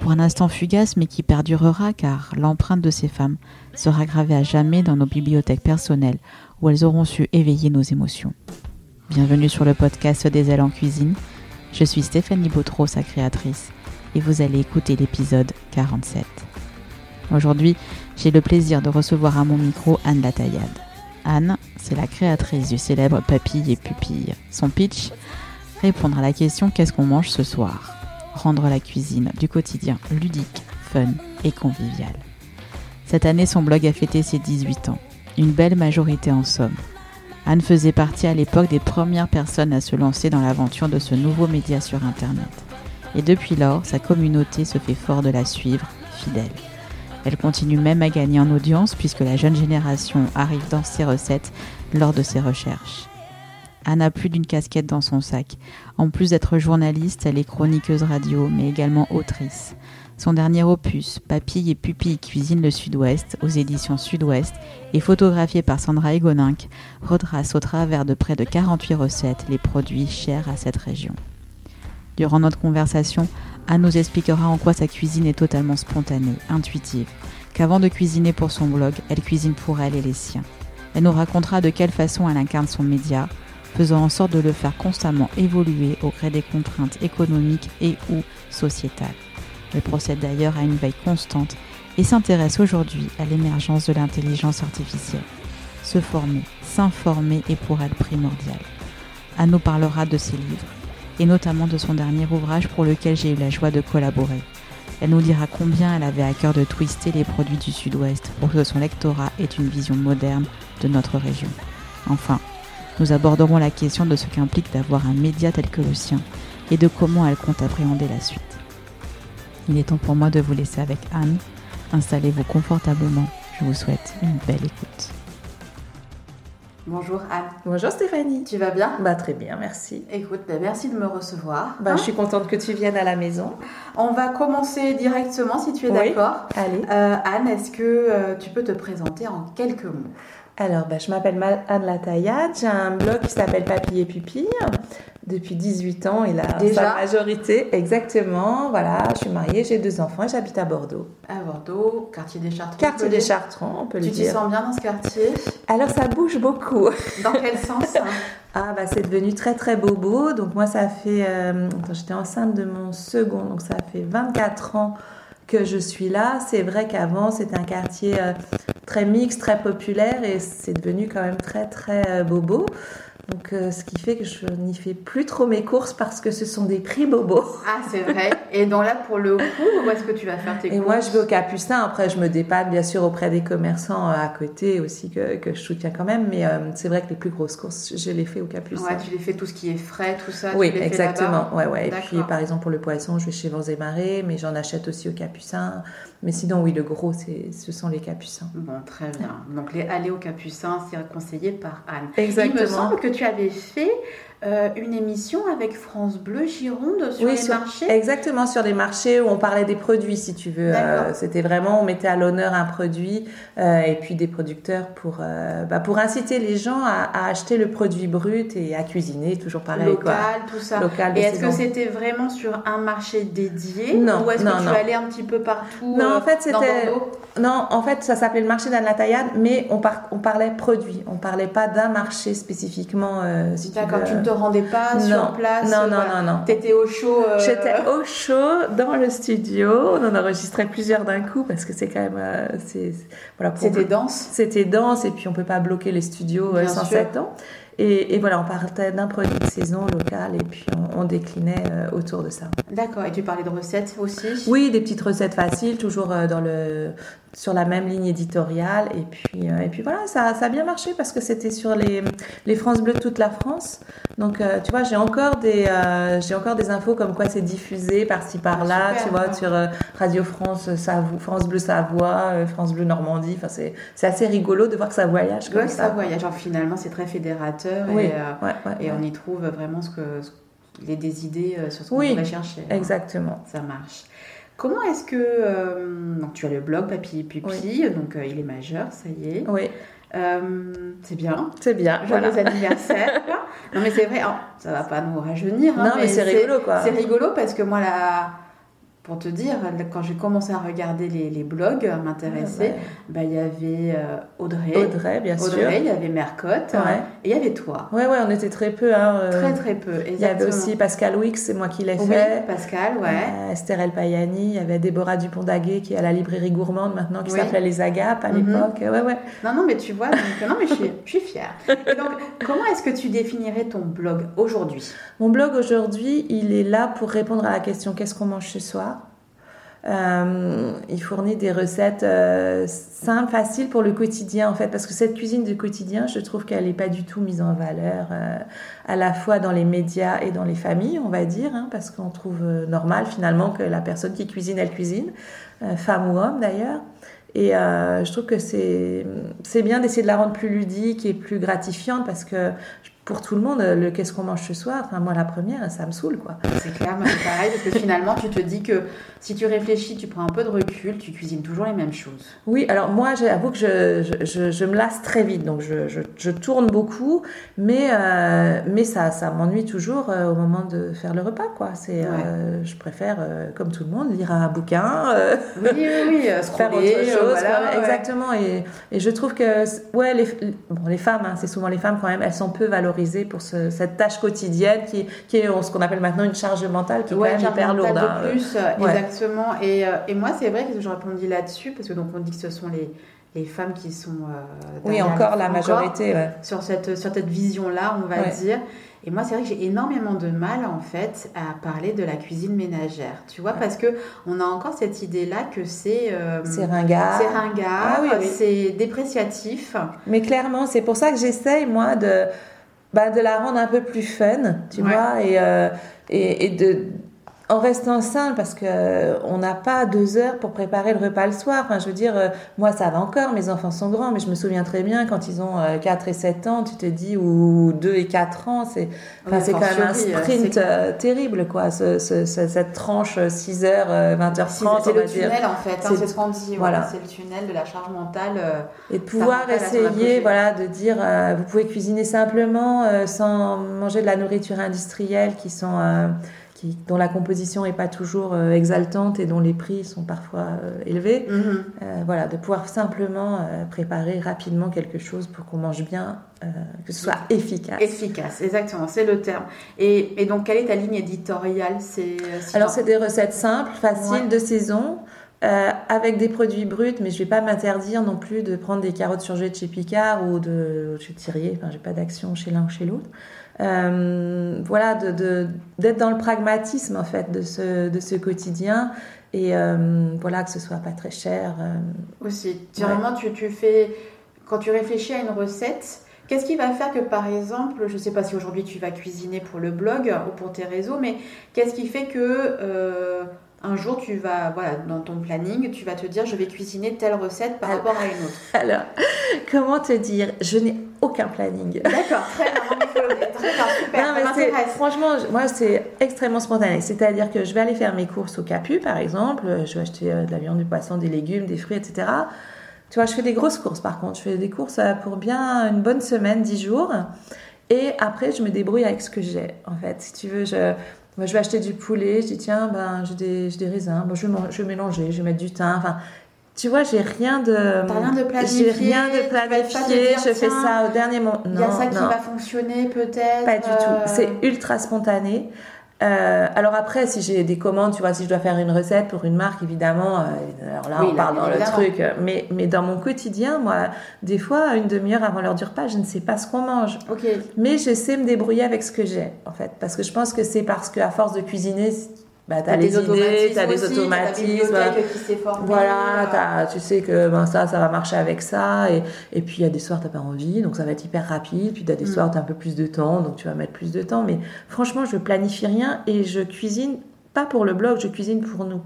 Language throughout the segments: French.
pour un instant fugace mais qui perdurera car l'empreinte de ces femmes sera gravée à jamais dans nos bibliothèques personnelles où elles auront su éveiller nos émotions. Bienvenue sur le podcast des ailes en cuisine. Je suis Stéphanie Bautreau, sa créatrice, et vous allez écouter l'épisode 47. Aujourd'hui, j'ai le plaisir de recevoir à mon micro Anne Lataillade. Anne, c'est la créatrice du célèbre Papille et Pupille. Son pitch? Répondre à la question Qu'est-ce qu'on mange ce soir? Rendre la cuisine du quotidien ludique, fun et convivial. Cette année, son blog a fêté ses 18 ans. Une belle majorité en somme. Anne faisait partie à l'époque des premières personnes à se lancer dans l'aventure de ce nouveau média sur Internet. Et depuis lors, sa communauté se fait fort de la suivre, fidèle. Elle continue même à gagner en audience puisque la jeune génération arrive dans ses recettes lors de ses recherches. Anne a plus d'une casquette dans son sac. En plus d'être journaliste, elle est chroniqueuse radio, mais également autrice. Son dernier opus, Papille et Pupille cuisine le Sud-Ouest, aux éditions Sud-Ouest, et photographié par Sandra Egoninck, retrace au travers de près de 48 recettes les produits chers à cette région. Durant notre conversation, Anne nous expliquera en quoi sa cuisine est totalement spontanée, intuitive, qu'avant de cuisiner pour son blog, elle cuisine pour elle et les siens. Elle nous racontera de quelle façon elle incarne son média, faisant en sorte de le faire constamment évoluer au gré des contraintes économiques et ou sociétales. Elle procède d'ailleurs à une veille constante et s'intéresse aujourd'hui à l'émergence de l'intelligence artificielle. Se former, s'informer est pour elle primordial. Anne nous parlera de ses livres, et notamment de son dernier ouvrage pour lequel j'ai eu la joie de collaborer. Elle nous dira combien elle avait à cœur de twister les produits du Sud-Ouest pour que son lectorat ait une vision moderne de notre région. Enfin, nous aborderons la question de ce qu'implique d'avoir un média tel que le sien et de comment elle compte appréhender la suite. Il est temps pour moi de vous laisser avec Anne. Installez-vous confortablement. Je vous souhaite une belle écoute. Bonjour Anne. Bonjour Stéphanie. Tu vas bien? Bah très bien, merci. Écoute, bah, merci de me recevoir. Bah, je suis contente que tu viennes à la maison. On va commencer directement si tu es Oui. d'accord. Allez. Euh, Anne, est-ce que euh, tu peux te présenter en quelques mots? Alors, bah, je m'appelle Ma- Anne Lataillade, j'ai un blog qui s'appelle Papille et Pupille. Depuis 18 ans, il a Déjà sa majorité. Exactement, voilà, je suis mariée, j'ai deux enfants et j'habite à Bordeaux. À Bordeaux, quartier des Chartrons. Quartier des. Chartrons, on peut Tu le t'y dire. sens bien dans ce quartier? Alors, ça bouge beaucoup. Dans quel sens hein Ah bah c'est devenu très très bobo. Donc moi ça fait, euh, j'étais enceinte de mon second, donc ça fait 24 ans que je suis là. C'est vrai qu'avant c'était un quartier euh, très mixte, très populaire et c'est devenu quand même très très euh, bobo. Donc euh, ce qui fait que je n'y fais plus trop mes courses parce que ce sont des prix bobos. Ah, c'est vrai. Et donc là, pour le coup, où est-ce que tu vas faire tes Et courses moi je vais au Capucin. Après je me dépanne bien sûr auprès des commerçants euh, à côté aussi que, que je soutiens quand même. Mais euh, c'est vrai que les plus grosses courses je les fais au Capucin. Ouais, tu les fais tout ce qui est frais, tout ça. Oui, tu les fais exactement. Ouais, ouais. Et puis, par exemple, pour le poisson, je vais chez Vents et Marées, mais j'en achète aussi au Capucin. Mais sinon, oui, le gros, c'est, ce sont les Capucins. Bon, très bien. Donc, les aller au Capucin, c'est conseillé par Anne. Exactement. Il me semble que tu avais fait euh, une émission avec France Bleu Gironde sur Oui, les sur- marchés. Exactement, sur des marchés où on parlait des produits, si tu veux. Euh, c'était vraiment, on mettait à l'honneur un produit euh, et puis des producteurs pour, bah, pour inciter les gens à, à acheter le produit brut et à cuisiner, toujours pareil. local, quoi. tout ça. Local Et est-ce que c'était vraiment sur un marché dédié Non, Ou est-ce que tu non. allais un petit peu partout Non, en fait, c'était- Non, en fait, ça s'appelait le marché d'Anne Lataillade, mais on, par- on parlait produit. On parlait pas d'un marché spécifiquement. si tu D'accord, veux. tu te rendais pas sur Non, place non, non, voilà. non, non. T'étais au chaud. euh, J'étais au chaud dans le studio. On en enregistrait plusieurs d'un coup parce que c'est quand même. euh, c'est- voilà, C'était dense. C'était dense et puis on peut pas bloquer les studios euh, Bien sans sûr. ans. Et, voilà, on partait d'un produit de saison local et puis on, déclinait autour de ça. D'accord. Et tu parlais de recettes aussi? Oui, des petites recettes faciles, toujours dans le sur la même ligne éditoriale. Et puis, et puis voilà, ça, ça a bien marché parce que c'était sur les, les France Bleu toute la France. Donc, tu vois, j'ai encore, des j'ai encore des infos comme quoi c'est diffusé par-ci par-là, tu vois, sur Radio France, France Bleu Savoie, France Bleu Normandie. Enfin, c'est assez rigolo de voir que ça voyage comme ça. ça voyage. Genre, finalement, c'est très fédérateur et, et on y trouve vraiment ce que, les, des idées sur ce qu'on pourrait chercher. Hein. Exactement. Ça marche. Comment est-ce que. Euh, tu as le blog Papy Pupi, donc euh, il est majeur, ça y est. Oui. Euh, c'est bien. C'est bien. Joyeux anniversaire. non, mais c'est vrai, oh, ça va pas nous rajeunir. Hein, non, mais, c'est rigolo quoi. C'est rigolo parce que moi, la pour te dire, quand j'ai commencé à regarder les, les blogs, à m'intéresser, ah, bah, il y avait euh, Audrey. Audrey, bien sûr. il y avait Mercotte. Et il y avait toi. Ouais, ouais, on était très peu. Hein, euh. Très, très peu. Il y avait aussi Pascal Wix, c'est moi qui l'ai oui, fait. Pascal, ouais. Euh, Esther El Payani, il y avait Déborah Dupont-Daguet qui est à la librairie gourmande maintenant, qui s'appelait Les Agapes à mhm. l'époque. Ouais, ouais. Non, non, mais tu vois, donc, non, mais je suis, je suis fière. Et donc, comment est-ce que tu définirais ton blog aujourd'hui? Mon blog aujourd'hui, il est là pour répondre à la question qu'est-ce qu'on mange ce soir euh, il fournit des recettes euh, simples, faciles pour le quotidien en fait, parce que cette cuisine du quotidien, je trouve qu'elle n'est pas du tout mise en valeur euh, à la fois dans les médias et dans les familles, on va dire, hein, parce qu'on trouve normal finalement que la personne qui cuisine, elle cuisine, femme ou homme d'ailleurs. Et je trouve que c'est bien d'essayer de la rendre plus ludique et plus gratifiante parce que pour tout le monde, le qu'est-ce qu'on mange ce soir, enfin moi la première, ça me saoule quoi. C'est clair, c'est pareil, parce que finalement tu te dis que si tu réfléchis, tu prends un peu de recul, tu cuisines toujours les mêmes choses. Oui, alors moi j'avoue que je, je, je, me lasse très vite, donc je, je tourne beaucoup, mais, euh, mais ça, ça m'ennuie toujours euh, au moment de faire le repas quoi. C'est, euh, je préfère, comme tout le monde, lire un bouquin, oui, oui, oui, faire autre chose, exactement. Et, et, je trouve que ouais, les, bon, les femmes, hein, c'est souvent les femmes quand même, elles sont peu valorisées pour cette tâche quotidienne qui, qui est ce qu'on appelle maintenant une charge mentale qui est ouais, quand même hyper lourde. De hein. plus, exactement. Et, euh, et, moi, c'est vrai que je répondis là-dessus parce que donc on dit que ce sont les, les femmes qui sont euh, oui encore la majorité sur cette sur cette vision là on va dire. Et moi c'est vrai que j'ai énormément de mal en fait à parler de la cuisine ménagère. Tu vois parce que on a encore cette idée là que c'est euh, c'est ringard. c'est ringard ah c'est dépréciatif mais clairement c'est pour ça que j'essaye moi de bah, de la rendre un peu plus fun, tu vois, et, euh, et, et, de, en restant simple parce que euh, on n'a pas deux heures pour préparer le repas le soir. Enfin, je veux dire, euh, moi ça va encore, mes enfants sont grands, mais je me souviens très bien quand ils ont 4 et 7 ans, tu te dis, ou 2 et 4 ans, c'est enfin, c'est quand même un sprint terrible, quoi, ce, ce, cette tranche 6 heures, 20 h 30 C'est le tunnel en fait, hein, c'est ce qu'on dit, voilà. c'est le tunnel de la charge mentale. et de pouvoir essayer, voilà, de dire, vous pouvez cuisiner simplement sans manger de la nourriture industrielle qui sont dont la composition n'est pas toujours euh, exaltante et dont les prix sont parfois euh, élevés. Mhm. Euh, voilà, de pouvoir simplement préparer rapidement quelque chose pour qu'on mange bien, que ce soit efficace. Efficace, exactement, c'est le terme. Et, donc, quelle est ta ligne éditoriale? C'est, Alors, c'est des recettes simples, faciles, de saison. avec des produits bruts, mais je vais pas m'interdire non plus de prendre des carottes surgelées de chez Picard ou de chez Thierry. Enfin, j'ai pas d'action chez l'un ou chez l'autre. Euh, voilà, d'être de, dans le pragmatisme en fait de ce, de ce quotidien et euh, voilà que ce soit pas très cher. Euh. Aussi, vraiment, tu, tu fais quand tu réfléchis à une recette. Qu'est-ce qui va faire que, par exemple, je ne sais pas si aujourd'hui tu vas cuisiner pour le blog ou pour tes réseaux, mais qu'est-ce qui fait que un jour, tu vas, voilà, dans ton planning, tu vas te dire, je vais cuisiner telle recette par rapport à une autre? Alors, comment te dire? Je n'ai aucun planning. D'accord, très super, non, mais franchement, moi, c'est extrêmement spontané. C'est-à-dire que je vais aller faire mes courses au Capu, par exemple. Je vais acheter euh, de la viande, du poisson, des légumes, des fruits, etc. Tu vois, je fais des grosses courses, par contre. Je fais des courses euh, pour bien une bonne semaine, dix jours. Et après, je me débrouille avec ce que j'ai, en fait. Si tu veux, je moi, je vais acheter du poulet, je dis tiens, ben, j'ai des, des, raisins, bon, je, vais, je vais mélanger, je vais mettre du thym. Enfin, tu vois, j'ai rien de. rien de planifié. J'ai rien de planifié. je fais ça au dernier moment. Il y a ça qui va fonctionner peut-être. Pas du tout. Euh. C'est ultra spontané. Euh, alors après, si j'ai des commandes, tu vois, si je dois faire une recette pour une marque, évidemment, euh, alors là, Oui, on là, parle dans le truc. Mais, mais dans mon quotidien, moi, des fois, une demi-heure avant l'heure du repas, je ne sais pas ce qu'on mange. Mais je sais me débrouiller avec ce que j'ai, en fait. Parce que je pense que c'est parce qu'à force de cuisiner, bah, t'as les idées, t'as les aussi, automatismes. T'as ta bibliothèque qui s'est formée. Voilà, t'as- tu sais que ben, ça, ça va marcher avec ça. Et, et puis il y a des soirs, t'as pas envie, donc ça va être hyper rapide. Puis t'as des Mm. soirs, t'as un peu plus de temps, donc tu vas mettre plus de temps. Mais franchement, je planifie rien et je cuisine pas pour le blog, je cuisine pour nous.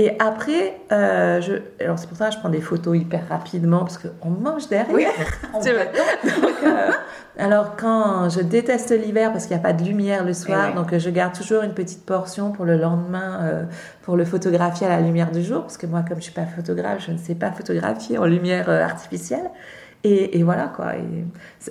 Et après, euh, je, alors c'est pour ça que je prends des photos hyper rapidement parce qu'on mange derrière. Oui, on Donc, euh, alors quand je déteste l'hiver parce qu'il n'y a pas de lumière le soir, Eh ouais. donc euh, je garde toujours une petite portion pour le lendemain euh, pour le photographier à la lumière du jour, parce que moi comme je suis pas photographe, je ne sais pas photographier en lumière euh, artificielle. Et, et voilà quoi. Et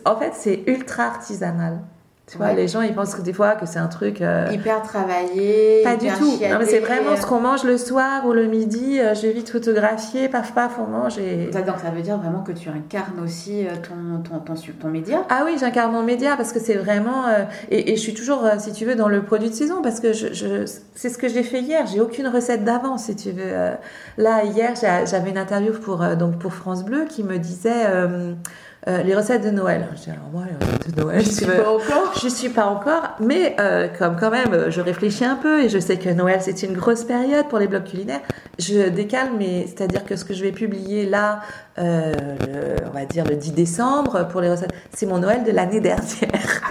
en fait, c'est ultra artisanal. Tu vois, Ouais. les gens ils pensent que des fois que c'est un truc. euh, Hyper travaillé. pas du tout. Non, mais c'est vraiment ce qu'on mange le soir ou le midi. euh, je vais vite photographier, paf paf, on mange et. Donc ça veut dire vraiment que tu incarnes aussi euh, ton, ton, ton, ton, ton média? Ah oui, j'incarne mon média parce que c'est vraiment euh, et, et je suis toujours, euh, si tu veux, dans le produit de saison parce que je, je- c'est ce que j'ai fait hier. J'ai aucune recette d'avance, si tu veux. Euh, là hier, j'avais une interview pour euh, donc pour France Bleu qui me disait euh, les recettes de Noël. Je dis alors moi les recettes de Noël, Je suis pas encore. je suis pas encore, mais euh, comme quand même, euh, je réfléchis un peu et je sais que Noël c'est une grosse période pour les blogs culinaires. Je décale, mais c'est-à-dire que ce que je vais publier là, euh, le- on va dire le 10 décembre pour les recettes, c'est mon Noël de l'année dernière.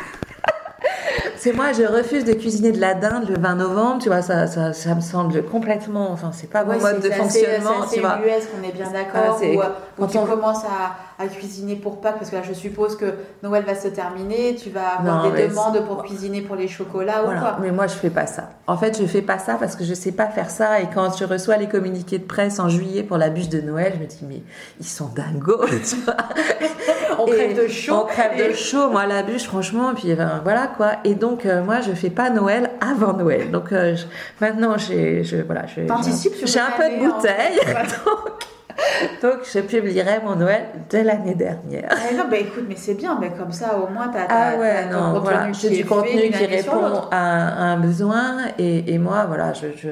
C'est moi, je refuse de cuisiner de la dinde le 20 novembre, tu vois, ça, ça, ça me semble complètement, enfin, c'est pas mon Ouais, mode de assez- fonctionnement, c'est tu vois. assez ubuesque, on est bien d'accord. Ah, où quand on- commences à, à cuisiner pour Pâques, parce que là, je suppose que Noël va se terminer, tu vas avoir Non, des demandes pour cuisiner pour les chocolats ou quoi. Mais moi, je fais pas ça. En fait, je fais pas ça parce que je sais pas faire ça. Et quand je reçois les communiqués de presse en juillet pour la bûche de Noël, je me dis, mais ils sont dingos, tu vois. On Et crève de chaud. On crève et- de chaud, moi, la bûche, franchement. Puis ben, voilà, quoi. Et donc, euh, moi, je fais pas Noël avant Noël. Donc, euh, je- maintenant, j'ai, je, voilà, j'ai, un peu de en bouteille. fait. Voilà. donc, je publierai mon Noël de l'année dernière. Ah non, bah écoute, mais c'est bien, mais comme ça au moins Ah ouais, non, voilà, qui j'ai est du contenu qui répond à, à un besoin et, et moi, voilà, je, je,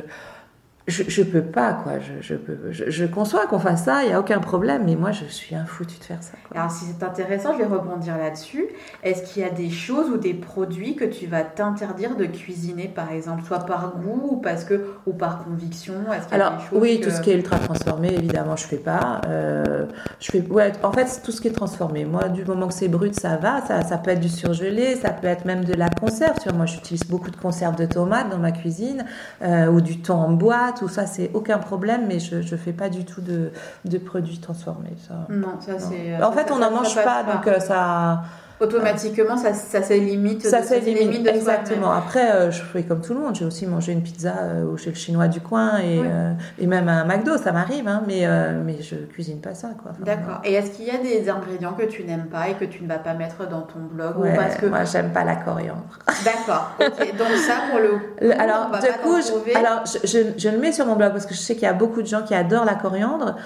je, je peux pas, quoi. Je, je, peux, je, je conçois qu'on fasse ça, il n'y a aucun problème, mais moi, je suis un foutu de faire ça, quoi. Alors si c'est intéressant, je vais rebondir là-dessus. Est-ce qu'il y a des choses ou des produits que tu vas t'interdire de cuisiner, par exemple, soit par goût ou parce que ou par conviction? Y a Alors des oui, que- tout ce qui est ultra transformé, évidemment, je fais pas. Euh, je fais, ouais, en fait, tout ce qui est transformé. Moi, du moment que c'est brut, ça va. Ça, ça peut être du surgelé, ça peut être même de la conserve. Tu vois, moi, j'utilise beaucoup de conserve de tomates dans ma cuisine euh, ou du thon en boîte. Tout ça, c'est aucun problème, mais je je fais pas du tout de, de produits transformés. Ça. Non, ça c'est. en ça- fait, ça- on n'en mange pas, donc euh, ça. Automatiquement ça, ça s'élimite. Ça de exactement. Après, euh, je fais comme tout le monde. J'ai aussi mangé une pizza euh, chez le chinois du coin et, euh, et même à un McDo, ça m'arrive, hein, mais, euh, mais je cuisine pas ça. quoi. Enfin, D'accord. Et est-ce qu'il y a des ingrédients que tu n'aimes pas et que tu ne vas pas mettre dans ton blog Ouais, ou parce que Moi, j'aime pas la coriandre. D'accord. Donc ça pour le. Coup, alors, on va du pas coup, je, alors je, je, je le mets sur mon blog parce que je sais qu'il y a beaucoup de gens qui adorent la coriandre.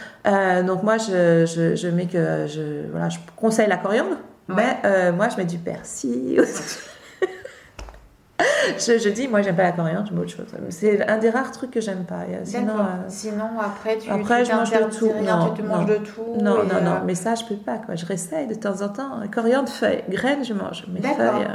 Donc, moi, je, je, je mets que je, voilà, je conseille la coriandre. Mais euh, moi, je mets du persil aussi. je, je dis, moi, j'aime pas la coriandre, je mets autre chose. C'est un des rares trucs que j'aime pas. Sinon, euh, Sinon après tu. Après, tu je mange de tout. rien, Non, tu te manges non. de tout. non, non, non, euh, mais ça, je peux pas. Quoi. Je réessaye de temps en temps. Coriandre, feuilles, graines, je mange. Mais feuilles.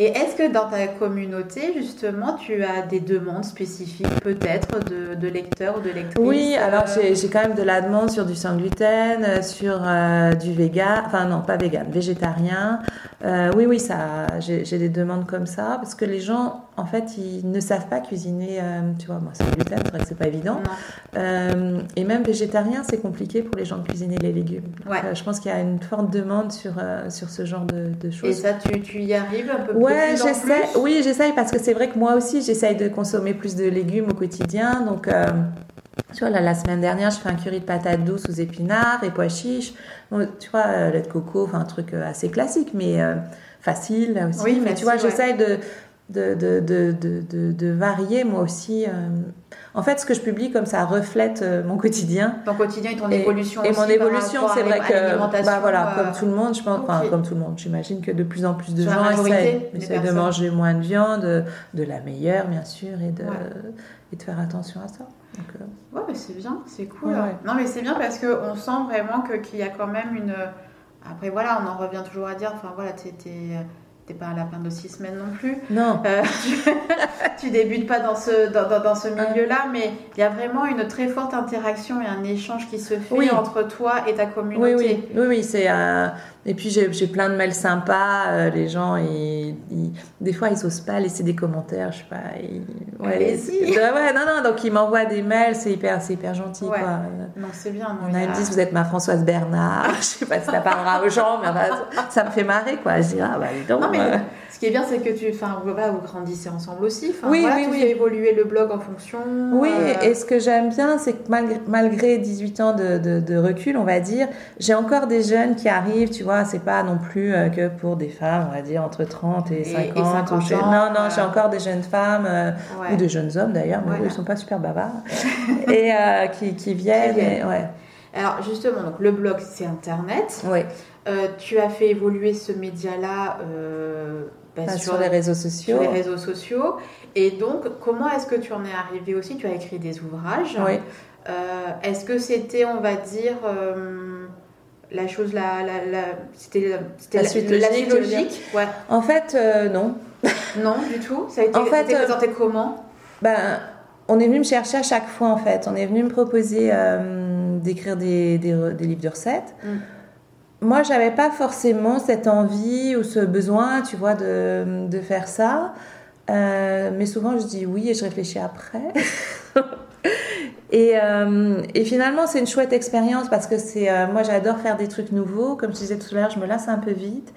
Et est-ce que dans ta communauté, justement, tu as des demandes spécifiques, peut-être, de, de lecteurs ou de lectrices Oui, alors euh, j'ai quand même de la demande sur du sans gluten, euh, sur euh, du vegan, enfin non, pas vegan, végétarien. Euh, oui, oui, ça, j'ai des demandes comme ça parce que les gens, en fait, ils ne savent pas cuisiner. tu vois, moi, sans gluten, c'est vrai que c'est pas évident. Et même végétarien, c'est compliqué pour les gens de cuisiner les légumes. Ouais. je pense qu'il y a une forte demande sur sur ce genre de, de Et choses. ça, tu, tu y arrives un peu Ouais, en j'essaie. Oui, j'essaye parce que c'est vrai que moi aussi, j'essaye de consommer plus de légumes au quotidien. Donc, euh, tu vois, là, la semaine dernière, je fais un curry de patates douces aux épinards et pois chiches. Bon, tu vois, euh, lait de coco, enfin, un truc euh, assez classique, mais euh, facile là aussi. Oui, mais facile, tu vois, ouais. j'essaye de. de, de, de, de, varier moi aussi. Euh. En fait, ce que je publie, comme ça reflète euh, mon quotidien. Ton quotidien et ton évolution. Et, mon évolution, c'est vrai que, bah voilà, comme tout le monde, je pense, enfin, comme tout le monde, j'imagine que de plus en plus de gens essaient, de manger moins de viande, de, la meilleure, bien sûr, et de, et de faire attention à ça. Donc, ouais, mais c'est bien, c'est cool. Non, mais c'est bien parce qu'on sent vraiment qu'il y a quand même une après, voilà, on en revient toujours à dire, enfin voilà, t'es pas un lapin de six semaines non plus. Non. Euh, tu, débutes pas dans ce, dans, dans, ce milieu-là, mais il y a vraiment une très forte interaction et un échange qui se fait entre toi et ta communauté. Oui, oui, oui, oui c'est un. Et puis j'ai plein de mails sympas. Euh, les gens, ils, des fois, ils osent pas laisser des commentaires. Je sais pas. ouais, ouais, non, non. Donc ils m'envoient des mails. C'est hyper, c'est hyper gentil. Quoi. Non, c'est bien. Non, On a, dit vous êtes ma Françoise Bernard. je sais pas si ça parlera aux gens, mais ça me fait marrer, quoi. Je dis ah bah donc. Non, mais euh. Ce qui est bien, c'est que tu, enfin, voilà, vous grandissez ensemble aussi. Enfin, oui, oui, tu oui. Fais évoluer le blog en fonction. Oui, euh, et ce que j'aime bien, c'est que malgré, malgré 18 ans de, de, de recul, on va dire, j'ai encore des jeunes qui arrivent, tu vois c'est pas non plus euh, que pour des femmes, on va dire, entre 30 et 50. non, non, j'ai encore des jeunes femmes, euh, ou des jeunes hommes d'ailleurs, mais eux, ils sont pas super bavards, et euh, qui, qui, viennent. ouais. Alors, justement, donc, le blog, c'est Internet. Oui. Tu as fait évoluer ce média-là bah, sur, les réseaux sociaux. Sur les réseaux sociaux. Et donc, comment est-ce que tu en es arrivé aussi? Tu as écrit des ouvrages. Oui. est-ce que c'était, on va dire la chose, la, la, la c'était la, suite logique. Ouais. En fait, euh, non. non, du tout? Ça a été, en fait, euh, présenté comment? ben, on est venu me chercher à chaque fois, en fait. On est venu me proposer euh, d'écrire des, des, des, livres de recettes. Mm. Moi, j'avais pas forcément cette envie ou ce besoin, tu vois, de, de faire ça. mais souvent, je dis oui et je réfléchis après. Et, euh, et, finalement, c'est une chouette expérience parce que c'est, euh, moi, j'adore faire des trucs nouveaux. Comme je disais tout à l'heure, je me lasse un peu vite.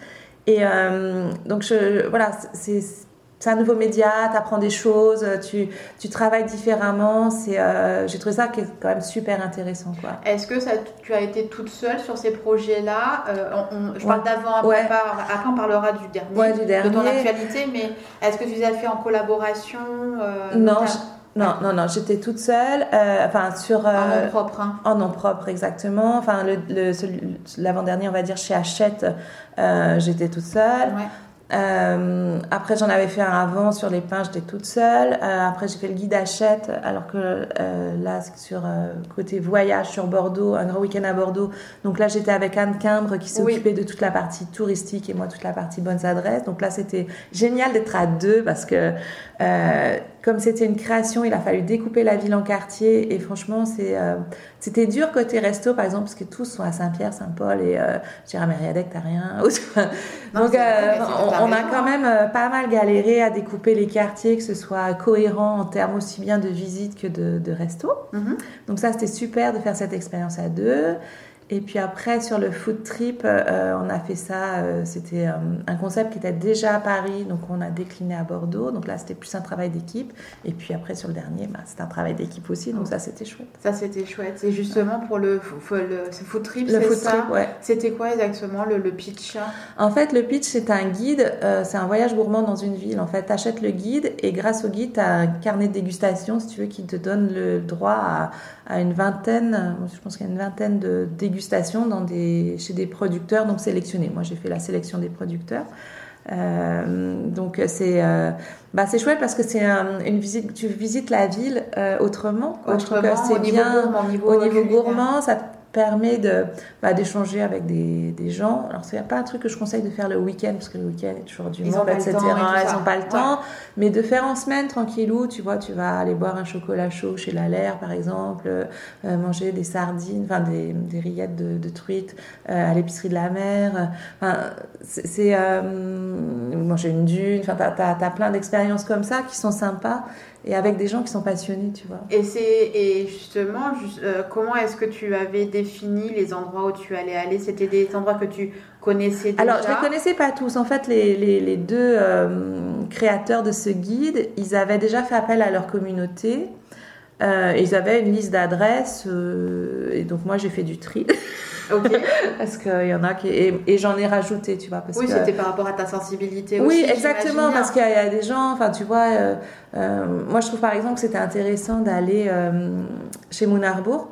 Et euh, donc, voilà, c'est, c'est un nouveau média, tu apprends des choses, tu, tu travailles différemment. C'est, j'ai trouvé ça qui est quand même super intéressant. Quoi. Est-ce que ça, tu as été toute seule sur ces projets-là Je parle d'avant, après, après, on parlera du dernier, du dernier, de ton actualité, mais est-ce que tu les as fait en collaboration Non, non, non, non, j'étais toute seule, euh, enfin sur... en nom propre. Hein. En nom propre, exactement. Enfin, le, l'avant-dernier, on va dire, chez Hachette, euh, j'étais toute seule. Ouais. Euh, après, j'en avais fait un avant sur les pains, j'étais toute seule. Euh, après, j'ai fait le guide Hachette, alors que euh, là, sur euh, côté voyage sur Bordeaux, un grand week-end à Bordeaux. Donc là, j'étais avec Anne Quimbre qui s'occupait de toute la partie touristique et moi toute la partie bonnes adresses. Donc là, c'était génial d'être à deux parce que comme c'était une création, il a fallu découper la ville en quartiers et franchement, c'est c'était dur côté resto, par exemple, parce que tous sont à Saint-Pierre, Saint-Paul et euh, je dirais à Mériadec, t'as rien. Donc, euh, on, a quand même euh, pas mal galéré à découper les quartiers, que ce soit cohérent en termes aussi bien de visite que de, de resto. Mm-hmm. Donc ça, c'était super de faire cette expérience à deux. Et puis après, sur le food trip, euh, on a fait ça. Euh, c'était euh, un concept qui était déjà à Paris, donc on a décliné à Bordeaux. Donc là, c'était plus un travail d'équipe. Et puis après, sur le dernier, bah, c'était un travail d'équipe aussi. Donc ça, c'était chouette. Ça, c'était chouette. Et justement, pour le, le food trip, le food ça, trip, ouais. C'était quoi exactement le, le, pitch En fait, le pitch, c'est un guide. c'est un voyage gourmand dans une ville. En fait, tu achètes le guide et grâce au guide, tu as un carnet de dégustation, si tu veux, qui te donne le droit à, à une vingtaine, je pense qu'il y a une vingtaine de dégustations dans des, chez des producteurs donc sélectionnés. Moi, j'ai fait la sélection des producteurs. Euh, donc c'est euh, bah c'est chouette parce que c'est une visite tu visites la ville euh, autrement quoi. autrement c'est bien gourmand, au niveau gourmand ça permet de bah, d'échanger avec des, des gens. Alors c'est pas un truc que je conseille de faire le week-end parce que le week-end est toujours du monde, etc. Ils n'ont pas le temps, mais de faire en semaine tranquillou. Tu vois, tu vas aller boire un chocolat chaud chez la par exemple, euh, manger des sardines, enfin des, des rillettes de, de truites euh, à l'épicerie de la mer. Enfin, c'est euh, manger une dune. Enfin, t'as as, as, plein d'expériences comme ça qui sont sympas et avec des gens qui sont passionnés, tu vois. Et c'est et justement, euh, comment est-ce que tu avais défini les endroits où tu allais aller? C'était des endroits que tu connaissais déjà Alors, je les connaissais pas tous. En fait, les, les, les deux euh, créateurs de ce guide, ils avaient déjà fait appel à leur communauté. Euh, ils avaient une liste d'adresses euh, et donc moi j'ai fait du tri. Ok. parce qu'il y en a qui. Et, et j'en ai rajouté, tu vois. Parce oui, que... c'était par rapport à ta sensibilité Oui, aussi. exactement, j'imagine parce qu'il y, a- il y a des gens, enfin tu vois, euh, euh, moi je trouve par exemple que c'était intéressant d'aller euh, chez Mounarbourg.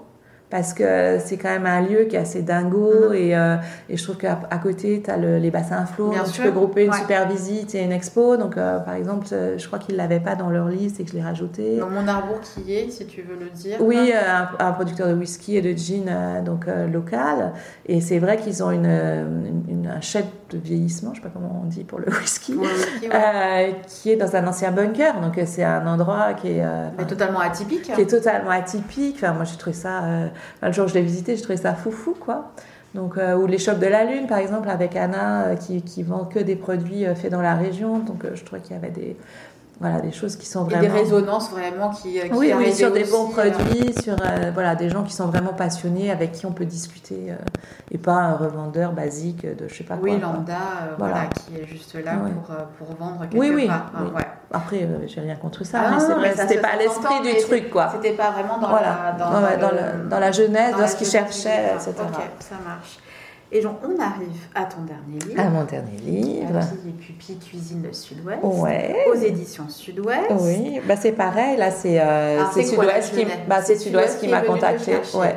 Parce que c'est quand même un lieu qui est assez dingo Mhm. et, euh, et je trouve qu'à à côté, tu as les bassins à flot, Bien donc tu peux grouper une ouais. super visite et une expo. Donc euh, par exemple, euh, je crois qu'ils l'avaient pas dans leur liste et que je l'ai rajouté. Dans mon arbour qui est, si tu veux le dire. Oui, euh, un, un producteur de whisky et de gin euh, donc euh, local. Et c'est vrai qu'ils ont une, une, une- un shed de vieillissement, je sais pas comment on dit pour le whisky, euh, qui est dans un ancien bunker. Donc euh, c'est un endroit qui est, euh, Mais totalement atypique. qui est totalement atypique. Enfin, moi j'ai trouvé ça, euh, le jour où je l'ai visité, j'ai trouvé ça foufou quoi. Donc, ou les shops de la Lune, par exemple, avec Anna, qui, qui vend que des produits faits dans la région. Donc, je trouvais qu'il y avait des, voilà, des choses qui sont Et vraiment. des résonances vraiment qui, euh, qui Oui, oui, sur des bons aussi, euh, produits, sur euh, voilà, des gens qui sont vraiment passionnés, avec qui on peut discuter, euh, et pas un revendeur basique de je sais pas Oui, quoi. quoi. lambda, voilà. Voilà. qui est juste là Ouais. pour, pour vendre quelque Oui, oui, part. Oui. ouais. Après, j'ai rien contre ça, Ah mais c'est vrai, c'était pas l'esprit du truc, quoi. C'était pas vraiment dans Voilà, la, dans, dans le- la jeunesse, dans, ce qu'ils cherchaient, etc. Ok, ça marche. Et donc, on arrive à ton dernier livre. À mon dernier livre. Papy et Pupi cuisine le Sud-Ouest. Ouais. Aux éditions Sud-Ouest. Oui, bah c'est pareil, là c'est euh, la Sud-Ouest qui, bah, c'est Sud-Ouest qui m'a contacté. Ouais.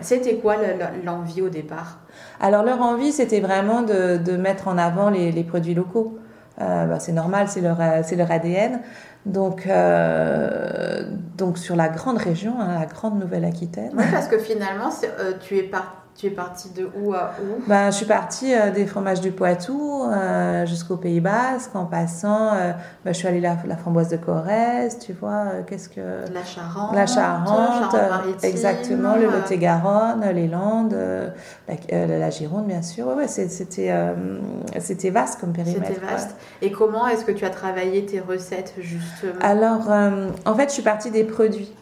C'était quoi le- le- l'envie au départ? Alors leur envie, c'était vraiment de, de mettre en avant les, les produits locaux. Euh, bah, c'est normal, c'est leur, euh, c'est leur ADN. Donc, euh, donc sur la grande région, hein, la grande Nouvelle-Aquitaine. Oui, parce que finalement, euh, tu, es par- tu es parti de où à où? Ben, je suis partie euh, des fromages du Poitou euh, jusqu'au Pays Basque, en passant, euh, ben, je suis allée la, la framboise de Corrèze, tu vois, euh, qu'est-ce que... La Charente. La Charente, exactement, le Lot-et-Garonne, les Landes, la, la Gironde, bien sûr. Ouais, c'était, c'était vaste comme périmètre. C'était ouais. vaste. Et comment est-ce que tu as travaillé tes recettes, justement? Alors, en fait, je suis partie des produits.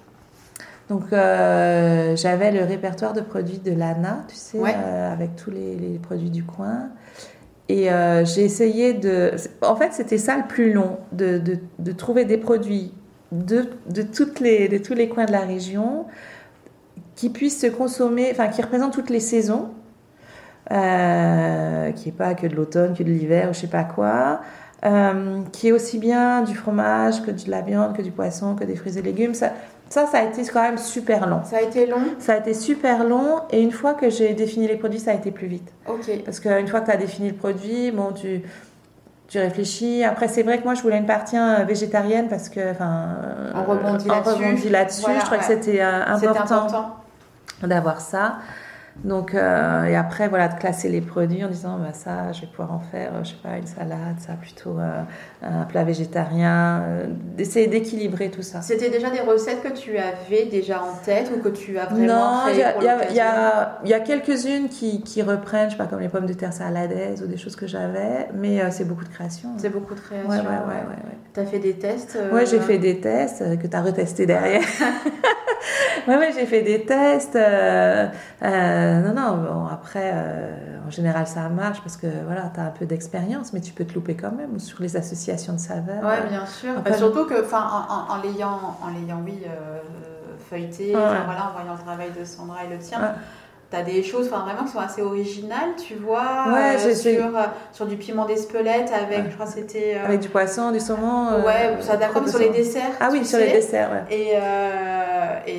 Donc, euh, j'avais le répertoire de produits de l'ANA, tu sais, Ouais. euh, avec tous les, les produits du coin. Et euh, j'ai essayé de... En fait, c'était ça le plus long, de, de, de trouver des produits de, de, toutes les, de tous les coins de la région qui puissent se consommer, enfin, qui représentent toutes les saisons, qui n'est pas que de l'automne, que de l'hiver, ou je sais pas quoi, euh, qui est aussi bien du fromage que de la viande, que du poisson, que des fruits et légumes. Ça, ça, ça a été quand même super long. Ça a été long Ça a été super long et une fois que j'ai défini les produits, ça a été plus vite. Ok. Parce qu'une fois que tu as défini le produit, bon, tu, tu réfléchis. Après, c'est vrai que moi, je voulais une partie euh, végétarienne parce que, enfin, On rebondit on là-dessus. rebondit là-dessus. Voilà, je crois que c'était euh, C'était important, important. d'avoir ça. Donc, euh, et après, voilà, de classer les produits en disant, bah, ça, je vais pouvoir en faire, euh, je sais pas, une salade, ça, plutôt euh, un plat végétarien. euh, d'essayer d'équilibrer tout ça. C'était déjà des recettes que tu avais déjà en tête ou que tu as vraiment Non, il y y y a- y a quelques-unes qui, qui reprennent, je sais pas, comme les pommes de terre saladaise ou des choses que j'avais, mais c'est beaucoup de création. C'est beaucoup de création. Ouais, ouais, ouais, ouais. ouais. Tu as fait des tests Ouais, j'ai fait des tests que tu as retestés derrière. ouais, ouais, j'ai fait des tests. Euh, non, non, bon, après, euh, en général, ça marche parce que voilà, tu as un peu d'expérience, mais tu peux te louper quand même sur les associations de saveurs. Ouais, bien sûr. Après- Bah, surtout que, en, en, en l'ayant, oui, euh, feuilleté, Ouais. voilà, en voyant le travail de Sandra et le tien, Ouais. T'as des choses, enfin, vraiment qui sont assez originales, tu vois, Ouais, euh, sur, euh, sur du piment d'Espelette avec, Ouais. je crois, que c'était. euh, Avec du poisson, du saumon. ouais, ça d'accord, sur les desserts. Ah oui, sur les desserts, ouais. Et,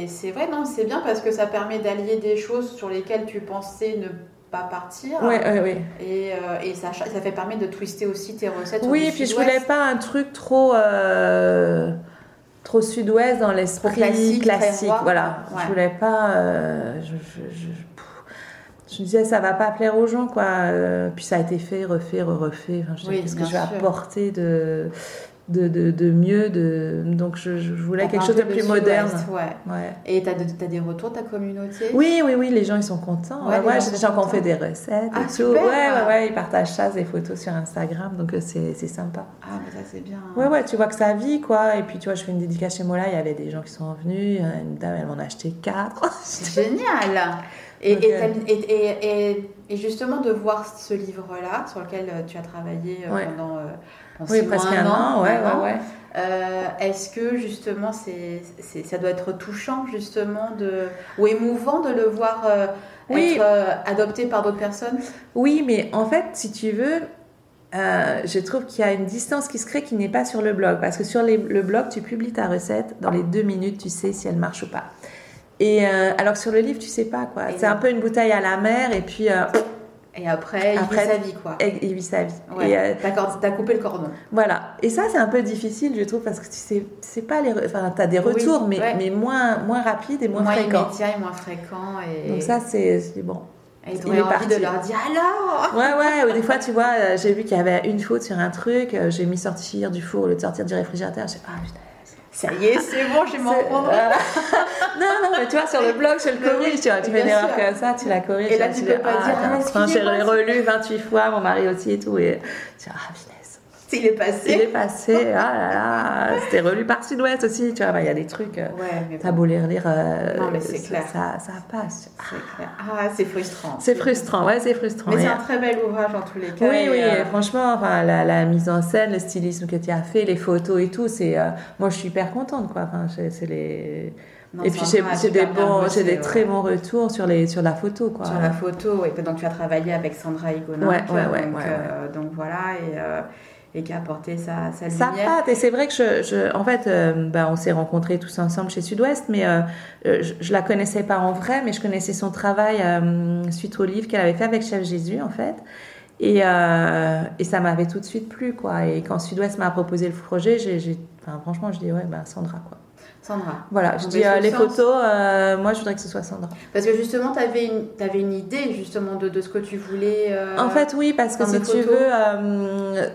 et c'est vrai, non, c'est bien parce que ça permet d'allier des choses sur lesquelles tu pensais ne pas partir. Ouais, ouais, ouais. Et, euh, et ça, ça fait permettre de twister aussi tes recettes. Oui, puis je voulais pas un truc trop euh, trop sud-ouest dans l'esprit classique, classique. voilà, Ouais. je voulais pas. euh, je, je, je, je me disais ça va pas plaire aux gens quoi. Euh, puis ça a été fait, refait, refait. Enfin, je Oui, dis qu'est-ce que je vais apporter de de, de, de mieux de donc je, je voulais quelque chose de plus moderne. Ouais. Ouais. Et t'as as des retours de ta communauté? Oui, oui, oui, les gens ils sont contents. Ouais, Ouais, j'ai des gens qui ont fait des recettes Ah, et tout. super. Ouais, ouais, ouais, ils partagent ça, des photos sur Instagram, donc euh, c'est sympa. Ah, mais ça c'est bien. Ouais, ouais, tu vois que ça vit, quoi. Et puis, tu vois, je fais une dédicace chez Mola, il y avait des gens qui sont venus. euh, Une dame, elle m'en a acheté quatre. C'est génial et, justement de voir ce livre-là, sur lequel euh, tu as travaillé euh, Ouais. pendant, euh, pendant oui, presque un an, ouais, maintenant, ouais, ouais. Euh, est-ce que justement, c'est, ça doit être touchant justement de, ou émouvant de le voir euh, Oui. être adopté par d'autres personnes? Oui, mais en fait, si tu veux, euh, je trouve qu'il y a une distance qui se crée qui n'est pas sur le blog. Parce que sur les- le blog, tu publies ta recette, dans les deux minutes, tu sais si elle marche ou pas. Et euh, alors que sur le livre, tu sais pas quoi. Et C'est un peu une bouteille à la mer et puis euh, Et après, il Après, vit sa vie quoi. il il vit sa vie. Ouais. Et, euh, T'as coupé le cordon. voilà. Et ça, c'est un peu difficile, je trouve, parce que tu sais, sais pas les. Enfin, t'as des Oui, retours, mais, ouais. mais moins, moins rapides et moins, Moins fréquents. immédiat et moins fréquent. Et, Donc ça, c'est c'est bon. et il t'aurais est envie parti. de leur dire alors Ouais, ouais, ou des fois, tu vois, j'ai vu qu'il y avait une faute sur un truc, j'ai mis sortir du four au lieu de sortir du réfrigérateur. J'ai ah putain. Ça y est, c'est bon, je vais m'en c'est- prendre. voilà. non, non, mais tu vois, sur le blog, je le corrige, tu vois, tu fais une erreur comme ça, tu la corriges. Et là, tu peux pas dire, attends, ah, j'ai relu 28 fois, mon mari aussi et tout, et tu dis, ah. Il est passé. Il est passé, ah là là, c'était relu par Sud-Ouest aussi, tu vois, bah, il y a des trucs, euh, Ouais, t'as bon, beau les relire, euh, Non, mais c'est ça- clair. Ça, ça passe. c'est clair. Ah, c'est frustrant. C'est frustrant, ouais, c'est frustrant. Mais c'est un très bel ouvrage en tous les cas. Oui, oui, euh, franchement, enfin, la, la mise en scène, le stylisme que tu as fait, les photos et tout, c'est, euh, moi, je suis hyper contente, quoi. Enfin, c'est c'est les. non, et puis j'ai des bons, bossé, des ouais. très bons retours sur les, sur la photo, quoi. Sur la photo, et donc tu as travaillé avec Sandra Higonin, Ouais, ouais, ouais, donc, ouais, euh, donc voilà, et, euh, et qui a apporté sa, sa lumière. patte, et c'est vrai que je, je- en fait, euh, bah, on s'est rencontrés tous ensemble chez Sud-Ouest, mais euh, euh, je, je la connaissais pas en vrai, mais je connaissais son travail euh, suite au livre qu'elle avait fait avec Chef Jésus, en fait. Et, et ça m'avait tout de suite plu, quoi. Et quand Sud-Ouest m'a proposé le projet, j'ai, j'ai- enfin, franchement, je dis, ouais, ben Sandra, quoi. Sandra. Voilà, je dis euh, les sens photos, euh, moi je voudrais que ce soit Sandra. Parce que justement, tu avais une, t'avais une idée justement de, de ce que tu voulais. euh, En fait, oui, parce que si tu veux,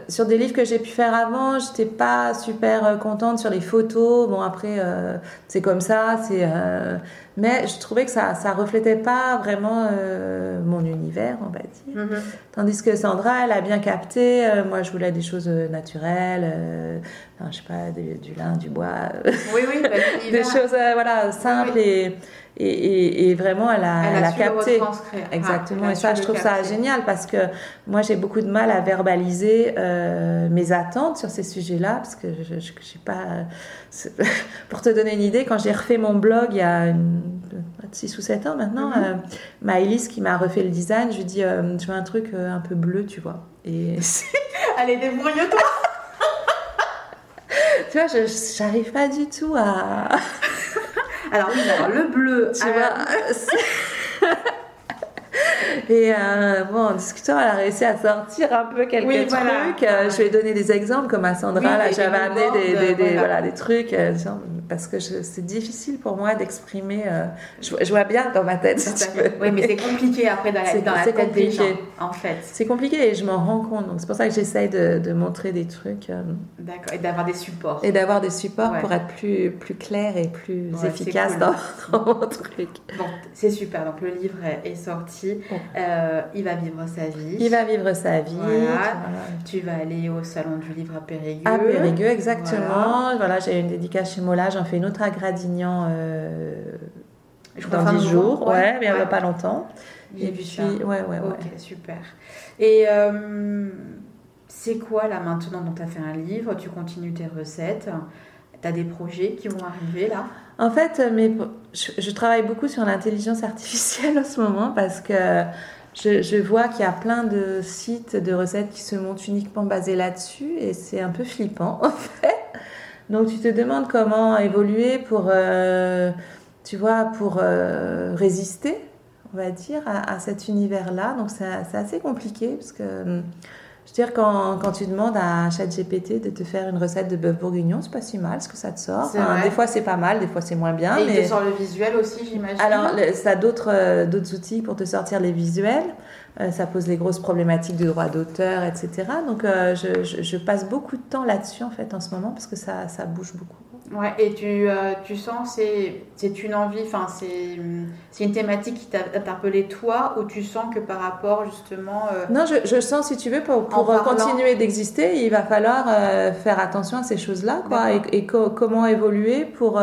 sur des livres que j'ai pu faire avant, j'étais pas super contente sur les photos. Bon, après, c'est comme ça, c'est. Mais je trouvais que ça, ça reflétait pas vraiment euh, mon univers, on va dire. mhm. Tandis que Sandra, elle a bien capté. euh, moi, je voulais des choses euh, naturelles, euh, enfin, je sais pas, du, du lin, du bois. Oui, oui, bah, des choses voilà simples et, et, et, et vraiment elle a, elle elle a, capté. Ah, exactement. et ça je trouve ça génial parce que moi j'ai beaucoup de mal à verbaliser euh, mes attentes sur ces sujets là parce que je, je, je sais pas pour te donner une idée quand j'ai refait mon blog il y a 6 ou 7 ans maintenant euh, Maëlys qui m'a refait le design je lui dis euh, je veux un truc euh, un peu bleu tu vois. Et Allez, débrouille-toi tu vois je j'arrive pas du tout à Alors, oui, alors, le bleu. Tu vois, Et euh, bon, en discutant, elle a réussi à sortir un peu quelques Oui, trucs. voilà. Euh, Je lui ai donné des exemples, comme à Sandra, Oui, là, j'avais amené des, des, des- voilà. des trucs, euh, parce que c'est difficile pour moi d'exprimer. euh, je, je vois bien dans ma tête, si tu veux. Oui, mais c'est compliqué après dans la, dans la tête des gens, compliqué. en fait. C'est compliqué et je m'en rends compte. Donc c'est pour ça que j'essaye de, de montrer des trucs euh, D'accord, et d'avoir des supports. et d'avoir des supports Ouais. pour être plus, plus clair et plus Ouais, efficace cool. dans, dans mon truc. Bon, c'est super. Donc, le livre est, sorti. Euh, il va vivre sa vie. Il va vivre sa vie. Voilà. Tu vas aller au salon du livre à Périgueux. À Périgueux, exactement. Voilà. Voilà, j'ai une dédicace chez Mola, j'en fais une autre à Gradignan euh, Je dans fin 10 novembre, jours, ouais, mais il n'y ouais. a pas longtemps. J'ai Et vu puis, ça. ouais, ouais, ouais. Ok, super. Et euh, c'est quoi là maintenant dont tu as fait un livre? Tu continues tes recettes Tu as des projets qui vont arriver là? En fait, euh, mes- je, travaille beaucoup sur l'intelligence artificielle en ce moment parce que je, vois qu'il y a plein de sites de recettes qui se montent uniquement basés là-dessus et c'est un peu flippant en fait. Donc tu te demandes comment évoluer pour, euh, tu vois, pour euh, résister, on va dire, à, à cet univers-là. Donc c'est c'est assez compliqué parce que, hum, je veux dire, quand, quand tu demandes à ChatGPT de te faire une recette de bœuf bourguignon, c'est pas si mal ce que ça te sort. Enfin, des fois c'est pas mal, des fois c'est moins bien. Et il mais... te sort le visuel aussi, j'imagine Alors, le- ça a d'autres euh, d'autres outils pour te sortir les visuels. Euh, ça pose les grosses problématiques de droit d'auteur, etc. Donc, euh, je, je- je passe beaucoup de temps là-dessus, en fait, en ce moment, parce que ça, ça bouge beaucoup. Ouais, et tu, euh, tu sens, c'est c'est une envie, enfin, c'est c'est une thématique qui t'a interpellé toi, ou tu sens que par rapport justement. euh, Non, je, je sens, si tu veux, pour, pour parlant. continuer d'exister, il va falloir euh, faire attention à ces choses-là, quoi, et, D'accord. et co- comment évoluer pour...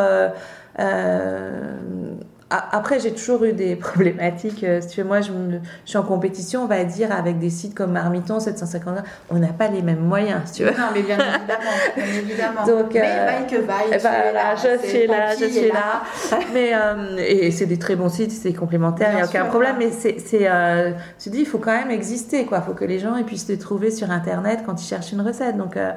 après, j'ai toujours eu des problématiques. Euh, si tu veux, moi, je, me- je suis en compétition, on va dire, avec des sites comme Marmiton, 750. On n'a pas les mêmes moyens, si tu veux. Non, mais bien évidemment, bien évidemment. Donc, mais euh, vaille que vaille, Eh tu ben, es là, là, je suis là, je suis là. Mais euh, et c'est des très bons sites, c'est complémentaire, il n'y a aucun sûr. problème. Mais c'est, euh, tu dis, il faut quand même exister, quoi. Il faut que les gens ils puissent te trouver sur Internet quand ils cherchent une recette. Donc, euh,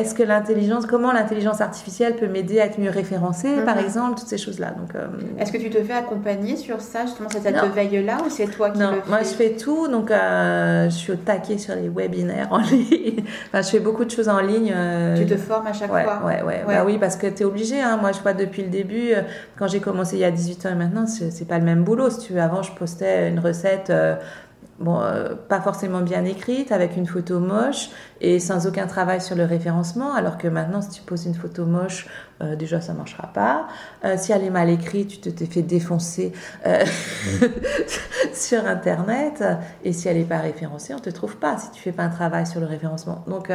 est-ce que l'intelligence, comment l'intelligence artificielle peut m'aider à être mieux référencée, par Mhm. exemple, toutes ces choses-là. Donc, euh, Est-ce que tu te fais accompagner sur ça, justement, cette, veille-là, ou c'est toi qui non, le moi fais je fais tout, donc euh, je suis au taquet sur les webinaires en ligne. enfin, je fais beaucoup de choses en ligne. euh, Tu te formes à chaque ouais, fois Ouais, ouais, Ouais. Bah oui, parce que tu es obligé. Hein. Moi, je vois depuis le début, quand j'ai commencé il y a 18 ans et maintenant, c'est c'est pas le même boulot. Si tu veux, avant, je postais une recette. Bon, euh, pas forcément bien écrite, avec une photo moche et sans aucun travail sur le référencement, alors que maintenant, si tu poses une photo moche, euh, déjà, ça marchera pas. Euh, si elle est mal écrite, tu te t'es fait défoncer sur Internet. Et si elle n'est pas référencée, on te trouve pas si tu fais pas un travail sur le référencement. Donc,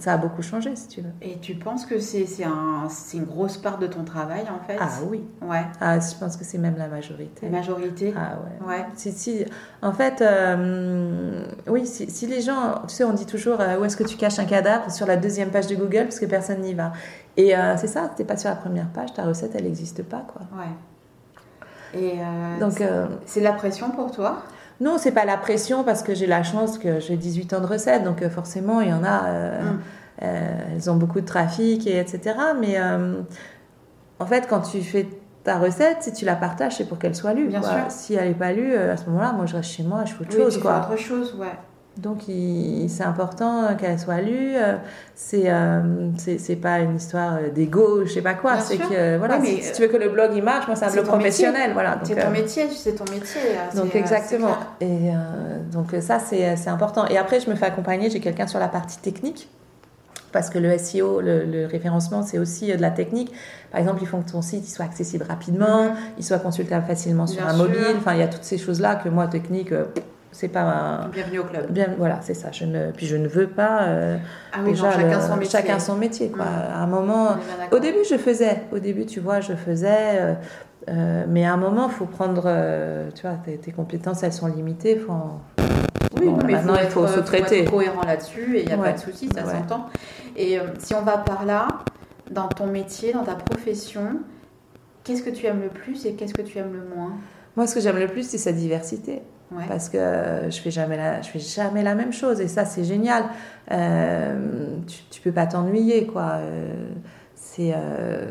ça a beaucoup changé, si tu veux. Et tu penses que c'est c'est un, c'est une grosse part de ton travail, en fait? Ah oui. Ouais, Ah, je pense que c'est même la majorité. la majorité? Ah ouais. Ouais. Si, si, en fait, euh, oui, si, si les gens, tu sais, on dit toujours euh, où est-ce que tu caches un cadavre sur la deuxième page de Google parce que personne n'y va. Et euh, c'est ça, t'es pas sur la première page, ta recette, elle n'existe pas, quoi. Ouais. Et Donc, c'est- la pression pour toi? Non, c'est pas la pression parce que j'ai la chance que j'ai 18 ans de recettes, donc forcément, il y en a, euh, elles ont beaucoup de trafic, et etc. Mais en fait, quand tu fais ta recette, si tu la partages, c'est pour qu'elle soit lue. Bien quoi. sûr. Si elle n'est pas lue, euh, à ce moment-là, moi, je reste chez moi, je fais autre Oui, chose, tu quoi. fais autre chose, ouais. Donc c'est important qu'elle soit lue. euh, C'est euh, c'est pas une histoire euh, d'ego, je sais pas quoi. C'est que voilà, Oui, mais, si, si tu veux que le blog il marche, moi c'est un blog métier. professionnel, voilà. C'est ton euh, métier, c'est ton métier. euh, donc euh, exactement. Et euh, donc ça c'est c'est important. Et après je me fais accompagner, j'ai quelqu'un sur la partie technique. Parce que le SEO, le, le référencement, c'est aussi euh, de la technique. Par exemple, il faut que ton site il soit accessible rapidement, Mhm. il soit consultable facilement sur Bien un sûr. mobile. Enfin, il y a toutes ces choses-là que moi, technique, euh, c'est pas un- Bienvenue au club. Bien, voilà, c'est ça. Je ne, puis je ne veux pas. euh, Ah oui, déjà, non, chacun le- son métier. Chacun son métier, quoi. Mm. À un moment, au début, je faisais. Au début, tu vois, je faisais. euh, euh, mais à un moment, il faut prendre. tu vois, tes, tes compétences, elles sont limitées. Faut en- Oui, Bon, mais maintenant, il faut se traiter. être cohérent là-dessus et il n'y a Ouais. pas de souci, ça Ouais. Et euh, si on va par là, dans ton métier, dans ta profession, qu'est-ce que tu aimes le plus et qu'est-ce que tu aimes le moins? Moi, ce que j'aime le plus, c'est sa diversité. Ouais. Parce que euh, je fais jamais la, je fais jamais la même chose. Et ça, c'est génial. Euh, tu, tu peux pas t'ennuyer, quoi. Euh, c'est. euh,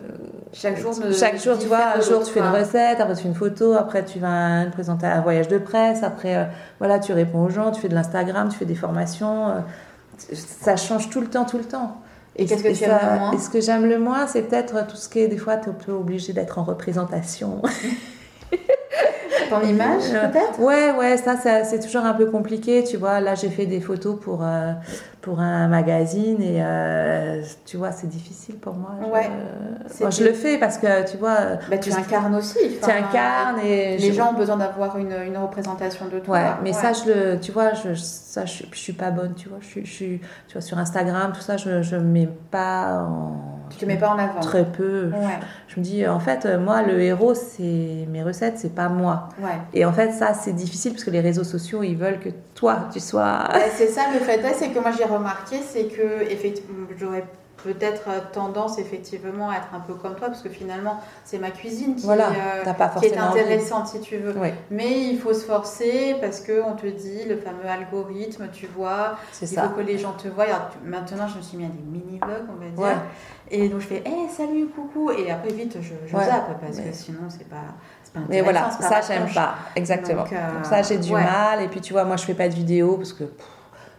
Chaque jour, Chaque jour, tu vois, un jour tu fais une recette, après tu fais une photo, après tu vas te présenter un voyage de presse, après voilà, tu réponds aux gens, tu fais de l'Instagram, tu fais des formations. Ça change tout le temps, tout le temps. Et qu'est-ce que tu ça- aimes le moins Et ce que j'aime le moins, c'est peut-être tout ce qui est des fois, tu es un peu obligé d'être en représentation. Ton image, Euh, peut-être Ouais, ouais, ça, ça, c'est toujours un peu compliqué. Tu vois, là, j'ai fait des photos pour, euh, pour un magazine et euh, tu vois, c'est difficile pour moi. Je- Ouais. moi, je le fais parce que tu vois, bah, Tu incarnes aussi. tu incarnes et Les je- gens ont besoin d'avoir une, une représentation de toi. Ouais, mais ça, je le, tu vois, je, ça, je, je suis pas bonne, tu vois. Je, suis- je tu vois, sur Instagram, tout ça, je, je mets pas en. Tu te mets pas en avant. Très peu. Ouais, Je me dis, en fait, moi, le héros, c'est mes recettes, c'est pas moi. Ouais. Et en fait, ça, c'est difficile parce que les réseaux sociaux, ils veulent que toi, tu sois. Ouais, c'est ça le fait, est, c'est que moi j'ai remarqué, c'est que effectivement, j'aurais peut-être tendance effectivement à être un peu comme toi, parce que finalement c'est ma cuisine qui, Voilà, euh, pas qui est envie. intéressante si tu veux. Oui, Mais il faut se forcer parce que on te dit le fameux algorithme, tu vois, il ça. faut que les gens te voient. Alors, maintenant je me suis mis à des mini-vlogs, on va dire. Ouais. Et donc je fais, hey, salut, coucou. Et après vite je, je Ouais. zappe parce Mais- que sinon c'est pas, pas Mais voilà, ça, j'aime pas. Exactement. Donc, euh, Donc, ça, j'ai du ouais. mal. Et puis, tu vois, moi, je fais pas de vidéo parce que pff,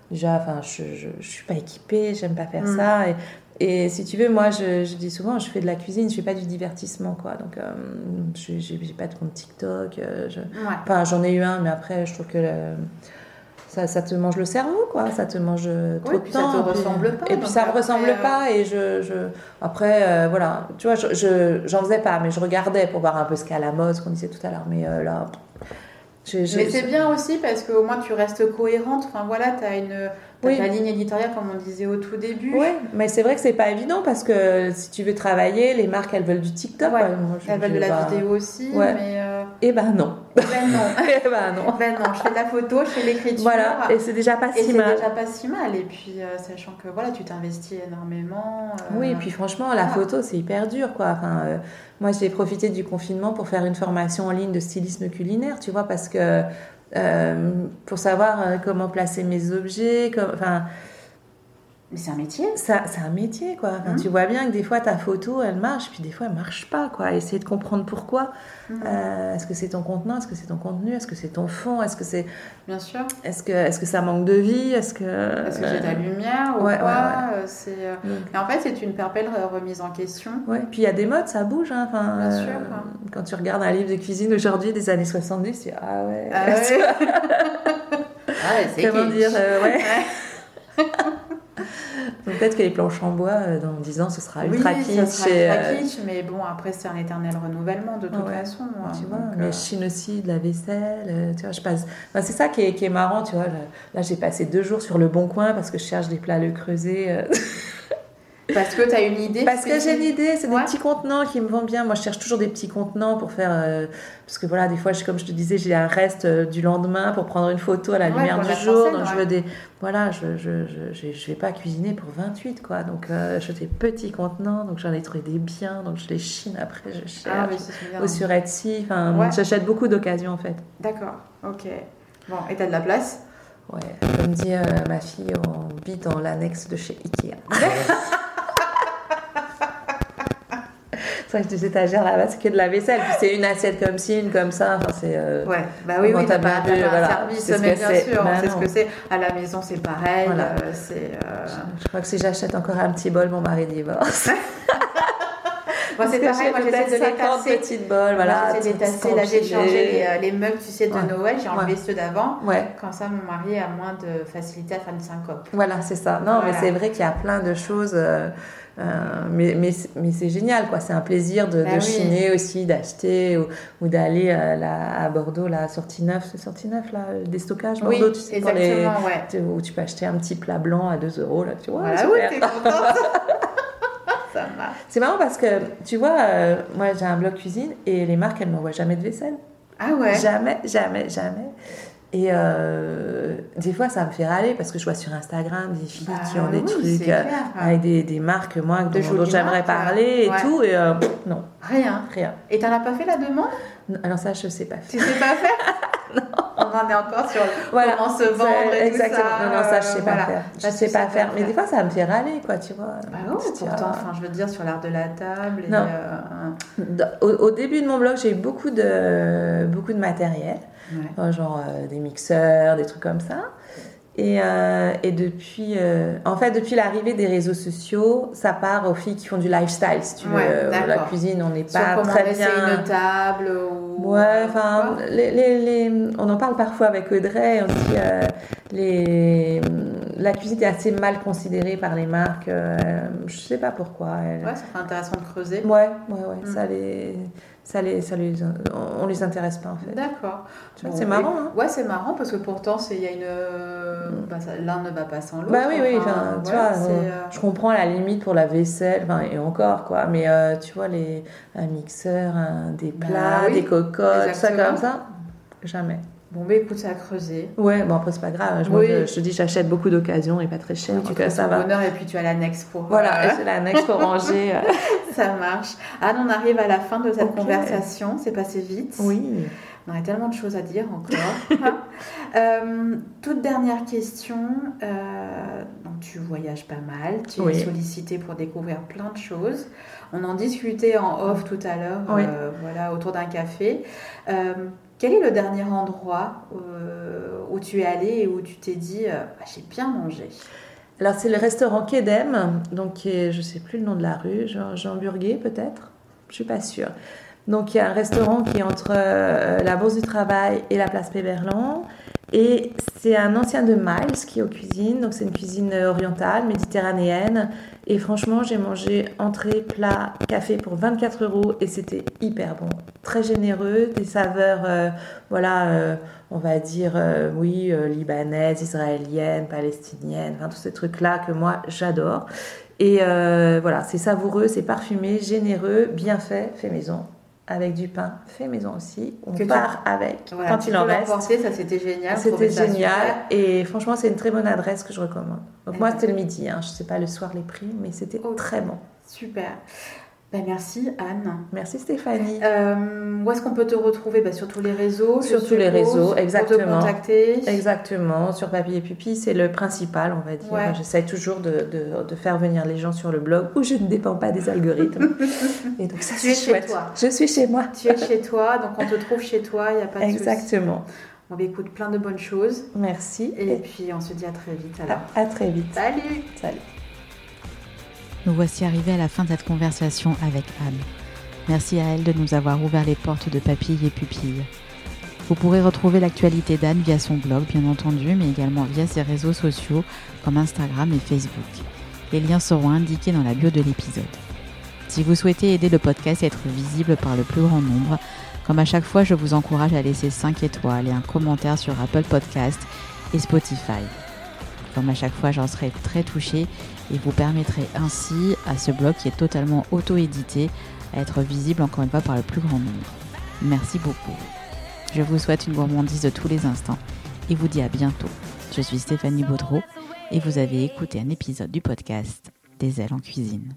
déjà, enfin, je, je, je suis pas équipée, j'aime pas faire Mm. ça. Et, et si tu veux, moi, je, je dis souvent, je fais de la cuisine, je fais pas du divertissement, quoi. Donc, euh, je j'ai pas de compte TikTok. euh, je... Ouais. Enfin, j'en ai eu un, mais après, je trouve que le- ça, ça te mange le cerveau, quoi. Ça te mange euh, trop Oui, de puis ça temps. te puis- ressemble pas, Et puis, ça me ressemble euh, pas. Et je, je... après, euh, voilà. Tu vois, je, je- j'en faisais pas, mais je regardais pour voir un peu ce qu'est à la mode, ce qu'on disait tout à l'heure. Mais là, je- je- Mais c'est bien aussi parce qu'au moins tu restes cohérente. Enfin voilà, tu as une, oui. la ligne éditoriale comme on disait au tout début. Oui, mais c'est vrai que c'est pas évident parce que si tu veux travailler, les marques elles veulent du TikTok. elles veulent de la vidéo aussi, mais euh... Eh ben non. Eh ben non. eh ben non. ben non. Je fais de la photo, je fais l'écriture. Voilà, et c'est déjà pas si mal. C'est déjà pas si mal. Et puis euh, sachant que voilà, tu t'investis énormément. Euh, oui, et puis franchement, la photo c'est hyper dur quoi. Enfin, euh, moi j'ai profité du confinement pour faire une formation en ligne de stylisme culinaire, tu vois, parce que pour savoir comment placer mes objets, comme, enfin mais c'est un métier. Ça, c'est un métier, quoi. Mmh. Tu vois bien que des fois, ta photo, elle marche, puis des fois, elle marche pas, quoi. Essayer de comprendre pourquoi. Mmh. Euh, est-ce que c'est ton contenant? Est-ce que c'est ton contenu? Est-ce que c'est ton fond? Est-ce que c'est... Bien sûr. Est-ce que, est-ce que ça manque de vie? Est-ce que... Est-ce que j'ai de la lumière ou ouais, quoi? ouais, ouais. C'est... Et en fait, c'est une perpète remise en question. Ouais. Puis il y a des modes, ça bouge. Hein. Enfin, Bien sûr. Quand tu regardes un livre de cuisine aujourd'hui des années 70, tu dis ah ouais. Ah ouais. ah c'est Comment dire euh, Ouais. Peut-être que les planches en bois, euh, dans 10 ans, ce sera ultra oui, kitsch. Sera ultra euh, kitsch, mais bon, après, c'est un éternel renouvellement de toute façon. Tu vois, mais euh... je chine aussi de la vaisselle. Tu vois, je passe. Enfin, c'est ça qui est, qui est, marrant, tu vois. Là, j'ai passé deux jours sur le bon coin parce que je cherche des plats le creuset. Parce que tu as une idée Parce que j'ai une idée, c'est ouais. des petits contenants qui me vont bien. Moi, je cherche toujours des petits contenants pour faire. Euh, parce que voilà, des fois, comme je te disais, j'ai un reste euh, du lendemain pour prendre une photo à la ouais, lumière du jour. donc, ouais. je veux des. Voilà, je je, je, je, vais pas cuisiner pour 28, quoi. Donc, euh, je fais des petits contenants. Donc, j'en ai trouvé des biens. Donc, je les chine après, je cherche. Ah, oui, Ou sur Etsy. Enfin, j'achète beaucoup d'occasions, en fait. D'accord, ok. Bon, et t'as de la place? Ouais, comme dit ma fille, on vit dans l'annexe de chez Ikea. avec des étagères là-bas, c'est que de la vaisselle. Puis c'est une assiette comme ci, une comme ça. Enfin, c'est. Euh, ouais, bah oui, oui, t'as pas, pas voilà. un service, mais bien sûr, sait ce que c'est. À la maison, c'est pareil. Voilà. Euh, c'est. Euh... Je, je, crois que si j'achète encore un petit bol, mon mari divorce. Moi, c'est pareil, moi j'essaie de les tasser. petites bols, voilà. J'essaie de les tasser. Là, j'ai changé les, euh, les meubles, tu sais, de ouais. Noël. J'ai enlevé ouais. ceux d'avant. Ouais. Comme ça, mon mari a moins de facilité à faire une syncope. Voilà, c'est ça. Non, voilà. mais c'est vrai qu'il y a plein de choses. Euh, euh, mais mais, mais c'est génial, quoi. C'est un plaisir de, bah de oui. chiner aussi, d'acheter ou, ou d'aller à, à, Bordeaux, la sortie neuve, c'est sortie neuve, là, des stockages Bordeaux, oui, tu sais, exactement, les, ouais. où tu peux acheter un petit plat blanc à 2 euros, là, tu vois. Voilà, oui, t'es contente. C'est marrant parce que, tu vois, euh, moi j'ai un blog cuisine et les marques, elles m'envoient jamais de vaisselle. Ah ouais Jamais, jamais, jamais. Et euh, des fois, ça me fait râler parce que je vois sur Instagram des filles bah, qui ont des oui, trucs euh, avec des, des, marques, moi, dont, dont j'aimerais parler et ouais. tout. Et euh, non. Rien. Rien. Et t'en as pas fait la demande? Alors ça, je sais pas faire. Tu sais pas faire? Non. On en est encore sur voilà. comment se vendre et Exactement. tout ça. Non, non, ça, je sais pas voilà. faire. Je sais pas faire. Mais des fois, ça me fait râler, quoi, tu vois. Bah non, pourtant, enfin, je veux dire, sur l'art de la table. Et, non. Au, au, début de mon blog, j'ai eu beaucoup de, beaucoup de matériel. Ouais. genre euh, des mixeurs, des trucs comme ça. Et, euh, et depuis, euh, en fait, depuis l'arrivée des réseaux sociaux, ça part aux filles qui font du lifestyle, si tu veux. Ouais, la cuisine, on n'est pas Sur très bien. une table ou... Ouais, enfin, les, les, les, on en parle parfois avec Audrey. On dit euh, les, la cuisine est assez mal considérée par les marques. Je sais pas pourquoi. Elle... Ouais, ça serait intéressant de creuser. Ouais, ouais, ouais. Mm. Ça les ça les, ça les, on les intéresse pas en fait. D'accord. Bon, c'est marrant. Hein ouais, c'est marrant parce que pourtant, il y a une, mm. bah, l'un ne va pas sans l'autre. Bah oui, oui. Enfin, tu vois, euh... je comprends la limite pour la vaisselle, et encore quoi. Mais euh, tu vois, les, un mixeur, un, des plats, bah, oui, des cocottes, ça comme ça, jamais. Bon, mais écoute, ça a creusé. Ouais, bon, après, c'est pas grave. Je, oui. je, je, te dis, j'achète beaucoup d'occasions et pas très cher. Oui, tu ça va. bonheur et puis tu as l'annexe pour. Voilà, euh... c'est l'annexe pour ranger. ça marche. Anne, on arrive à la fin de cette okay. conversation. C'est passé vite. Oui. On aurait tellement de choses à dire encore. euh, toute dernière question. Euh, donc, tu voyages pas mal. Tu oui. es sollicité pour découvrir plein de choses. On en discutait en off tout à l'heure, oui. euh, voilà, autour d'un café. Quel est le dernier endroit euh, où tu es allé et où tu t'es dit euh, bah, j'ai bien mangé? Alors c'est le restaurant Kedem, donc qui est, je sais plus le nom de la rue, Jean, Jean Burguet peut-être, je suis pas sûre. Donc il y a un restaurant qui est entre euh, la Bourse du Travail et la place Péberlan. Et c'est un ancien de Miles qui est aux cuisines, donc c'est une cuisine orientale, méditerranéenne. Et franchement, j'ai mangé entrée, plat, café pour 24 euros et c'était hyper bon. Très généreux, des saveurs, euh, voilà, euh, on va dire, euh, oui, libanaises, israéliennes, palestiniennes, enfin tous ces trucs-là que moi j'adore. Et voilà, c'est savoureux, c'est parfumé, généreux, bien fait, fait maison avec du pain fait maison aussi. On part avec quand il en reste. ça c'était génial. C'était génial et franchement c'est une très bonne adresse que je recommande. Donc moi c'était le midi, hein. je sais pas le soir les prix, mais c'était très bon. Super. Bah, merci Anne. Merci Stéphanie. Euh, où est-ce qu'on peut te retrouver? Bah, Sur tous les réseaux Sur tous les réseaux, exactement. Pour te contacter Exactement. Sur Papy et Pupi, c'est le principal, on va dire. J'essaie toujours de, de, faire venir les gens sur le blog où je ne dépends pas des algorithmes. et donc ça, c'est chouette. Chez toi. Je suis chez moi. Tu es chez toi, donc on te trouve chez toi, il n'y a pas de Exactement. On va écouter plein de bonnes choses. Merci. Et, puis on se dit à très vite alors. à très vite. Salut. Salut. Nous voici arrivés à la fin de cette conversation avec Anne. Merci à elle de nous avoir ouvert les portes de papilles et pupilles. Vous pourrez retrouver l'actualité d'Anne via son blog, bien entendu, mais également via ses réseaux sociaux comme Instagram et Facebook. Les liens seront indiqués dans la bio de l'épisode. Si vous souhaitez aider le podcast à être visible par le plus grand nombre, comme à chaque fois, je vous encourage à laisser 5 étoiles et un commentaire sur Apple Podcast et Spotify. Comme à chaque fois, j'en serai très touchée et vous permettrez ainsi à ce blog qui est totalement auto-édité à être visible encore une fois par le plus grand nombre. Merci beaucoup. Je vous souhaite une gourmandise de tous les instants et vous dis à bientôt. Je suis Stéphanie Baudreau et vous avez écouté un épisode du podcast Des ailes en cuisine.